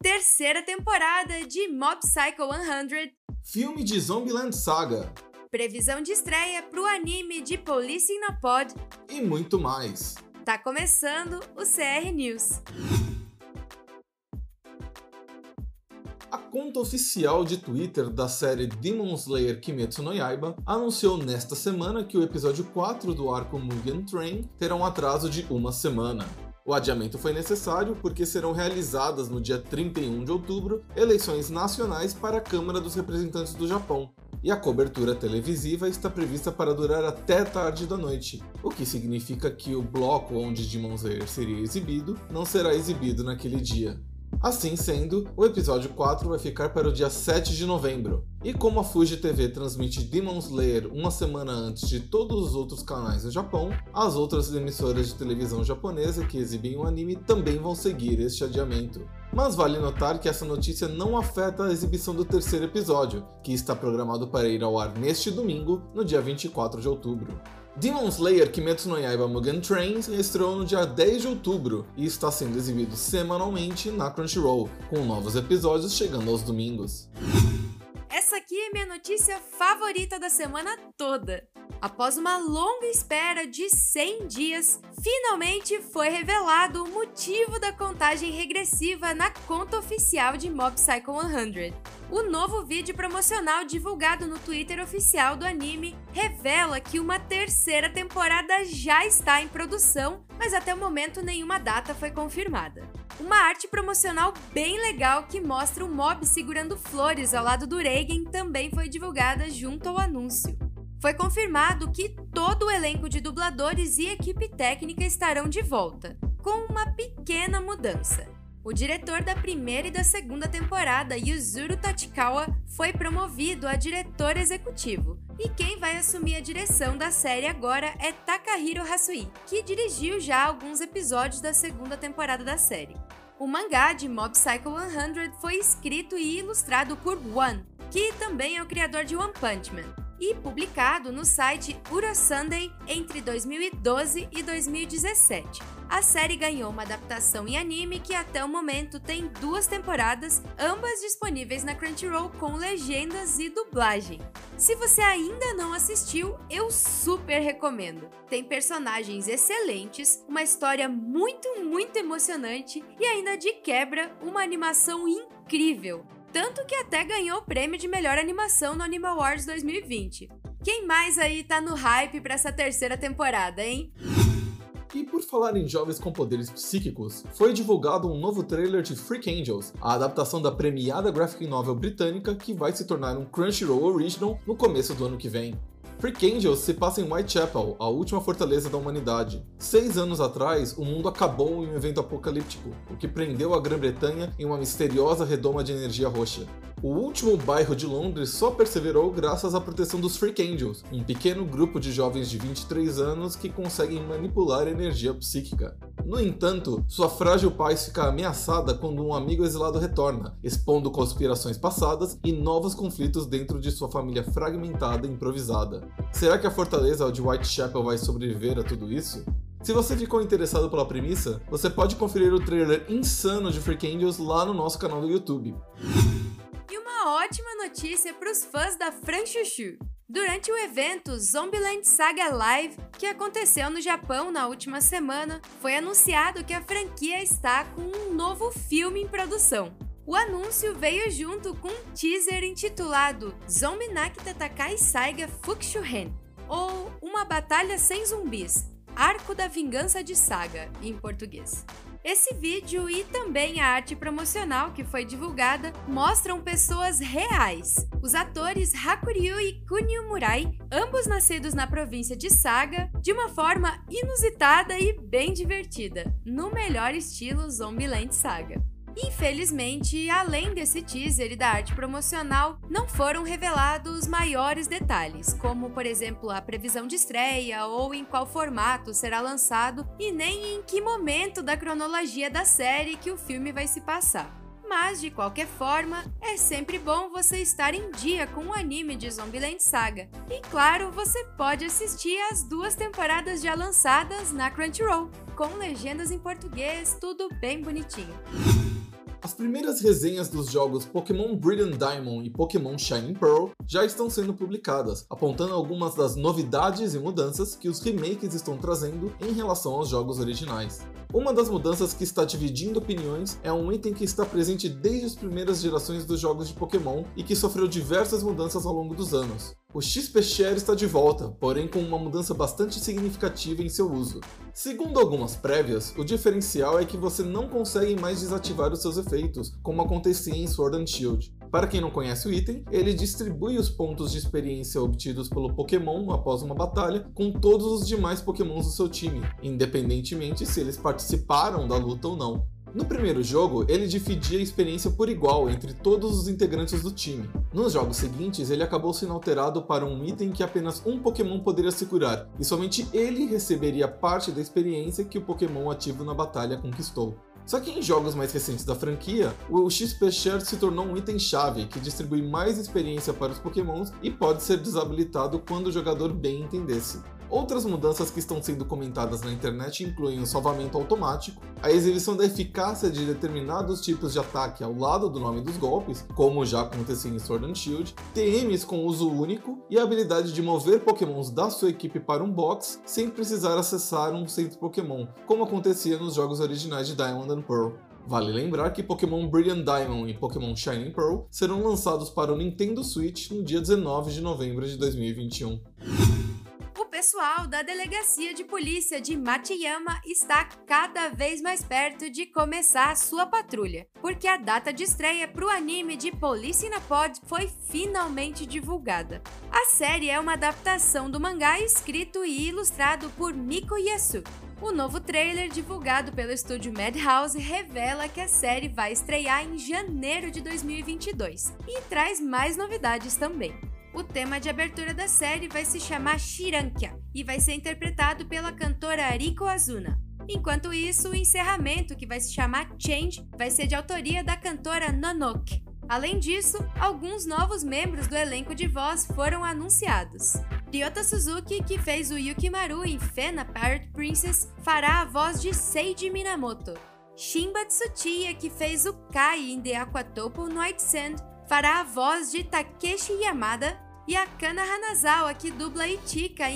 terceira temporada de Mob Psycho 100, filme de Zombieland Saga, previsão de estreia pro anime de Police no Pod e muito mais. Tá começando o CR News. A conta oficial de Twitter da série Demon Slayer Kimetsu no Yaiba anunciou nesta semana que o episódio 4 do arco Mugen Train terá um atraso de uma semana. O adiamento foi necessário porque serão realizadas no dia 31 de outubro eleições nacionais para a Câmara dos Representantes do Japão, e a cobertura televisiva está prevista para durar até tarde da noite, o que significa que o bloco onde Demon Slayer seria exibido não será exibido naquele dia. Assim sendo, o episódio 4 vai ficar para o dia 7 de novembro. E como a Fuji TV transmite Demon Slayer uma semana antes de todos os outros canais no Japão, as outras emissoras de televisão japonesa que exibem o anime também vão seguir este adiamento. Mas vale notar que essa notícia não afeta a exibição do terceiro episódio, que está programado para ir ao ar neste domingo, no dia 24 de outubro. Demon Slayer Kimetsu no Yaiba Mugen Train estreou no dia 10 de outubro e está sendo exibido semanalmente na Crunchyroll, com novos episódios chegando aos domingos. Essa aqui é minha notícia favorita da semana toda. Após uma longa espera de 100 dias, finalmente foi revelado o motivo da contagem regressiva na conta oficial de Mob Psycho 100. O novo vídeo promocional divulgado no Twitter oficial do anime revela que uma terceira temporada já está em produção, mas até o momento nenhuma data foi confirmada. Uma arte promocional bem legal que mostra o Mob segurando flores ao lado do Reigen também foi divulgada junto ao anúncio. Foi confirmado que todo o elenco de dubladores e equipe técnica estarão de volta, com uma pequena mudança. O diretor da primeira e da segunda temporada, Yuzuru Tachikawa, foi promovido a diretor executivo. E quem vai assumir a direção da série agora é Takahiro Hasui, que dirigiu já alguns episódios da segunda temporada da série. O mangá de Mob Psycho 100 foi escrito e ilustrado por One, que também é o criador de One Punch Man e publicado no site Ura Sunday entre 2012 e 2017. A série ganhou uma adaptação em anime que até o momento tem duas temporadas, ambas disponíveis na Crunchyroll com legendas e dublagem. Se você ainda não assistiu, eu super recomendo. Tem personagens excelentes, uma história muito, muito emocionante e ainda de quebra uma animação incrível. Tanto que até ganhou o prêmio de melhor animação no Anime Awards 2020. Quem mais aí tá no hype para essa terceira temporada, hein? E por falar em jovens com poderes psíquicos, foi divulgado um novo trailer de Freak Angels, a adaptação da premiada graphic novel britânica que vai se tornar um Crunchyroll Original no começo do ano que vem. Freak Angels se passa em Whitechapel, a última fortaleza da humanidade. Seis anos atrás, o mundo acabou em um evento apocalíptico, o que prendeu a Grã-Bretanha em uma misteriosa redoma de energia roxa. O último bairro de Londres só perseverou graças à proteção dos Freak Angels, um pequeno grupo de jovens de 23 anos que conseguem manipular energia psíquica. No entanto, sua frágil paz fica ameaçada quando um amigo exilado retorna, expondo conspirações passadas e novos conflitos dentro de sua família fragmentada e improvisada. Será que a fortaleza de Whitechapel vai sobreviver a tudo isso? Se você ficou interessado pela premissa, você pode conferir o trailer insano de Freak Angels lá no nosso canal do YouTube notícia para os fãs da Fran Chuchu. Durante o evento Zombieland Saga Live, que aconteceu no Japão na última semana, foi anunciado que a franquia está com um novo filme em produção. O anúncio veio junto com um teaser intitulado Zombie Nakita Takai Saiga Fukushuhen, ou Uma Batalha Sem Zumbis, Arco da Vingança de Saga, em português. Esse vídeo e também a arte promocional que foi divulgada mostram pessoas reais. Os atores Hakuryu e Kunio Murai, ambos nascidos na província de Saga, de uma forma inusitada e bem divertida, no melhor estilo Zombieland Saga. Infelizmente, além desse teaser e da arte promocional, não foram revelados maiores detalhes, como por exemplo a previsão de estreia ou em qual formato será lançado e nem em que momento da cronologia da série que o filme vai se passar. Mas, de qualquer forma, é sempre bom você estar em dia com o anime de Zombieland Saga. E claro, você pode assistir as duas temporadas já lançadas na Crunchyroll, com legendas em português, tudo bem bonitinho. As primeiras resenhas dos jogos Pokémon Brilliant Diamond e Pokémon Shining Pearl já estão sendo publicadas, apontando algumas das novidades e mudanças que os remakes estão trazendo em relação aos jogos originais. Uma das mudanças que está dividindo opiniões é um item que está presente desde as primeiras gerações dos jogos de Pokémon e que sofreu diversas mudanças ao longo dos anos. O XP Share está de volta, porém com uma mudança bastante significativa em seu uso. Segundo algumas prévias, o diferencial é que você não consegue mais desativar os seus efeitos, como acontecia em Sword and Shield. Para quem não conhece o item, ele distribui os pontos de experiência obtidos pelo Pokémon após uma batalha com todos os demais Pokémons do seu time, independentemente se eles participaram da luta ou não. No primeiro jogo, ele dividia a experiência por igual entre todos os integrantes do time. Nos jogos seguintes, ele acabou sendo alterado para um item que apenas um Pokémon poderia se curar, e somente ele receberia parte da experiência que o Pokémon ativo na batalha conquistou. Só que em jogos mais recentes da franquia, o XP Share se tornou um item-chave que distribui mais experiência para os Pokémons e pode ser desabilitado quando o jogador bem entendesse. Outras mudanças que estão sendo comentadas na internet incluem o salvamento automático, a exibição da eficácia de determinados tipos de ataque ao lado do nome dos golpes, como já acontecia em Sword and Shield, TMs com uso único e a habilidade de mover pokémons da sua equipe para um box sem precisar acessar um centro Pokémon, como acontecia nos jogos originais de Diamond and Pearl. Vale lembrar que Pokémon Brilliant Diamond e Pokémon Shining Pearl serão lançados para o Nintendo Switch no dia 19 de novembro de 2021 pessoal da Delegacia de Polícia de Machiyama está cada vez mais perto de começar sua patrulha, porque a data de estreia para o anime de Police in a Pod foi finalmente divulgada. A série é uma adaptação do mangá escrito e ilustrado por Miko Yasu. O novo trailer divulgado pelo estúdio Madhouse revela que a série vai estrear em janeiro de 2022 e traz mais novidades também. O tema de abertura da série vai se chamar Shirankya e vai ser interpretado pela cantora Riko Azuna. Enquanto isso, o encerramento, que vai se chamar Change, vai ser de autoria da cantora Nonoke. Além disso, alguns novos membros do elenco de voz foram anunciados. Ryota Suzuki, que fez o Yukimaru em Fena Pirate Princess, fará a voz de Seiji Minamoto. Shimba Tsutiya, que fez o Kai em The Aquatopo Night Sand, fará a voz de Takeshi Yamada e a Kana Hanazawa, que dubla em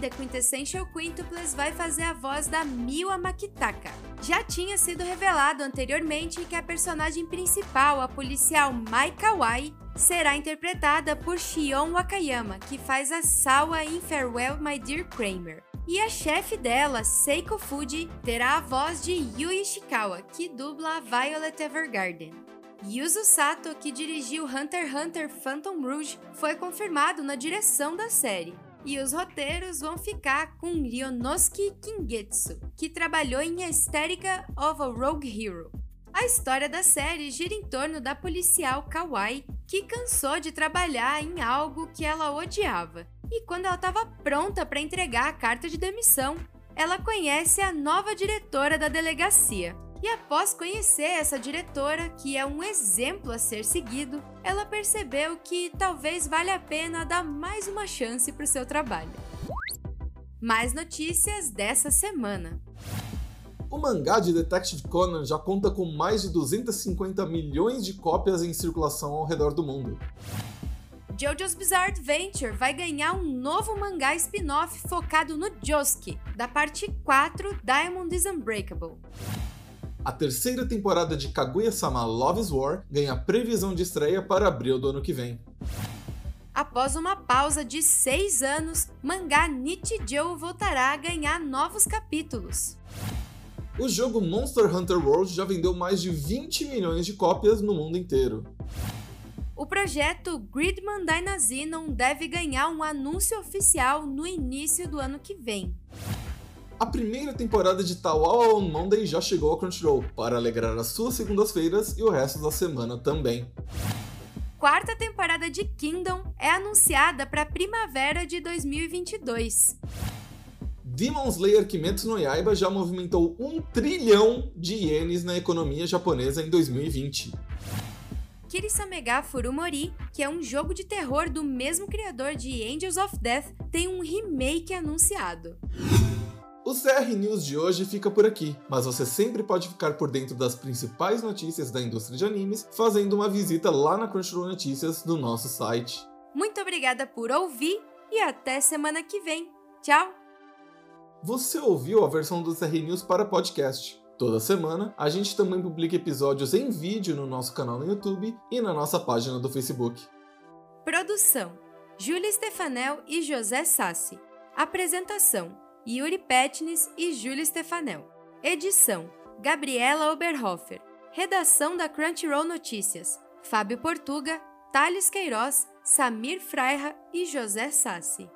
The Quintessential Quintuples, vai fazer a voz da Miwa Makitaka. Já tinha sido revelado anteriormente que a personagem principal, a policial Mai Kawai, será interpretada por Shion Wakayama, que faz a Sawa em Farewell My Dear Kramer. E a chefe dela, Seiko Fuji, terá a voz de Yui Ishikawa, que dubla a Violet Evergarden. Yuzo Sato, que dirigiu Hunter x Hunter Phantom Rouge, foi confirmado na direção da série. E os roteiros vão ficar com Ryonosuke Kingetsu, que trabalhou em Aesthetica of a Rogue Hero. A história da série gira em torno da policial Kawai, que cansou de trabalhar em algo que ela odiava. E quando ela estava pronta para entregar a carta de demissão, ela conhece a nova diretora da delegacia, e após conhecer essa diretora, que é um exemplo a ser seguido, ela percebeu que talvez valha a pena dar mais uma chance para o seu trabalho. Mais notícias dessa semana. O mangá de Detective Conan já conta com mais de 250 milhões de cópias em circulação ao redor do mundo. JoJo's Bizarre Adventure vai ganhar um novo mangá spin-off focado no Josuke, da parte 4 Diamond is Unbreakable. A terceira temporada de Kaguya-sama Love is War ganha previsão de estreia para abril do ano que vem. Após uma pausa de seis anos, mangá Nichijou voltará a ganhar novos capítulos. O jogo Monster Hunter World já vendeu mais de 20 milhões de cópias no mundo inteiro. O projeto Gridman Dynazenon deve ganhar um anúncio oficial no início do ano que vem. A primeira temporada de Tawao on Monday já chegou ao Crunchyroll para alegrar as suas segundas-feiras e o resto da semana também. Quarta temporada de Kingdom é anunciada para primavera de 2022. Demon Slayer Kimetsu no Yaiba já movimentou um trilhão de ienes na economia japonesa em 2020. Kirisamega Furumori, que é um jogo de terror do mesmo criador de Angels of Death, tem um remake anunciado. O CR News de hoje fica por aqui, mas você sempre pode ficar por dentro das principais notícias da indústria de animes fazendo uma visita lá na Crunchyroll Notícias do nosso site. Muito obrigada por ouvir e até semana que vem. Tchau! Você ouviu a versão do CR News para podcast. Toda semana, a gente também publica episódios em vídeo no nosso canal no YouTube e na nossa página do Facebook. Produção: Júlia Stefanel e José Sassi. Apresentação: Yuri Petnis e Júlia Stefanel. Edição: Gabriela Oberhofer. Redação da Crunchyroll Notícias: Fábio Portuga, Thales Queiroz, Samir Freira e José Sassi.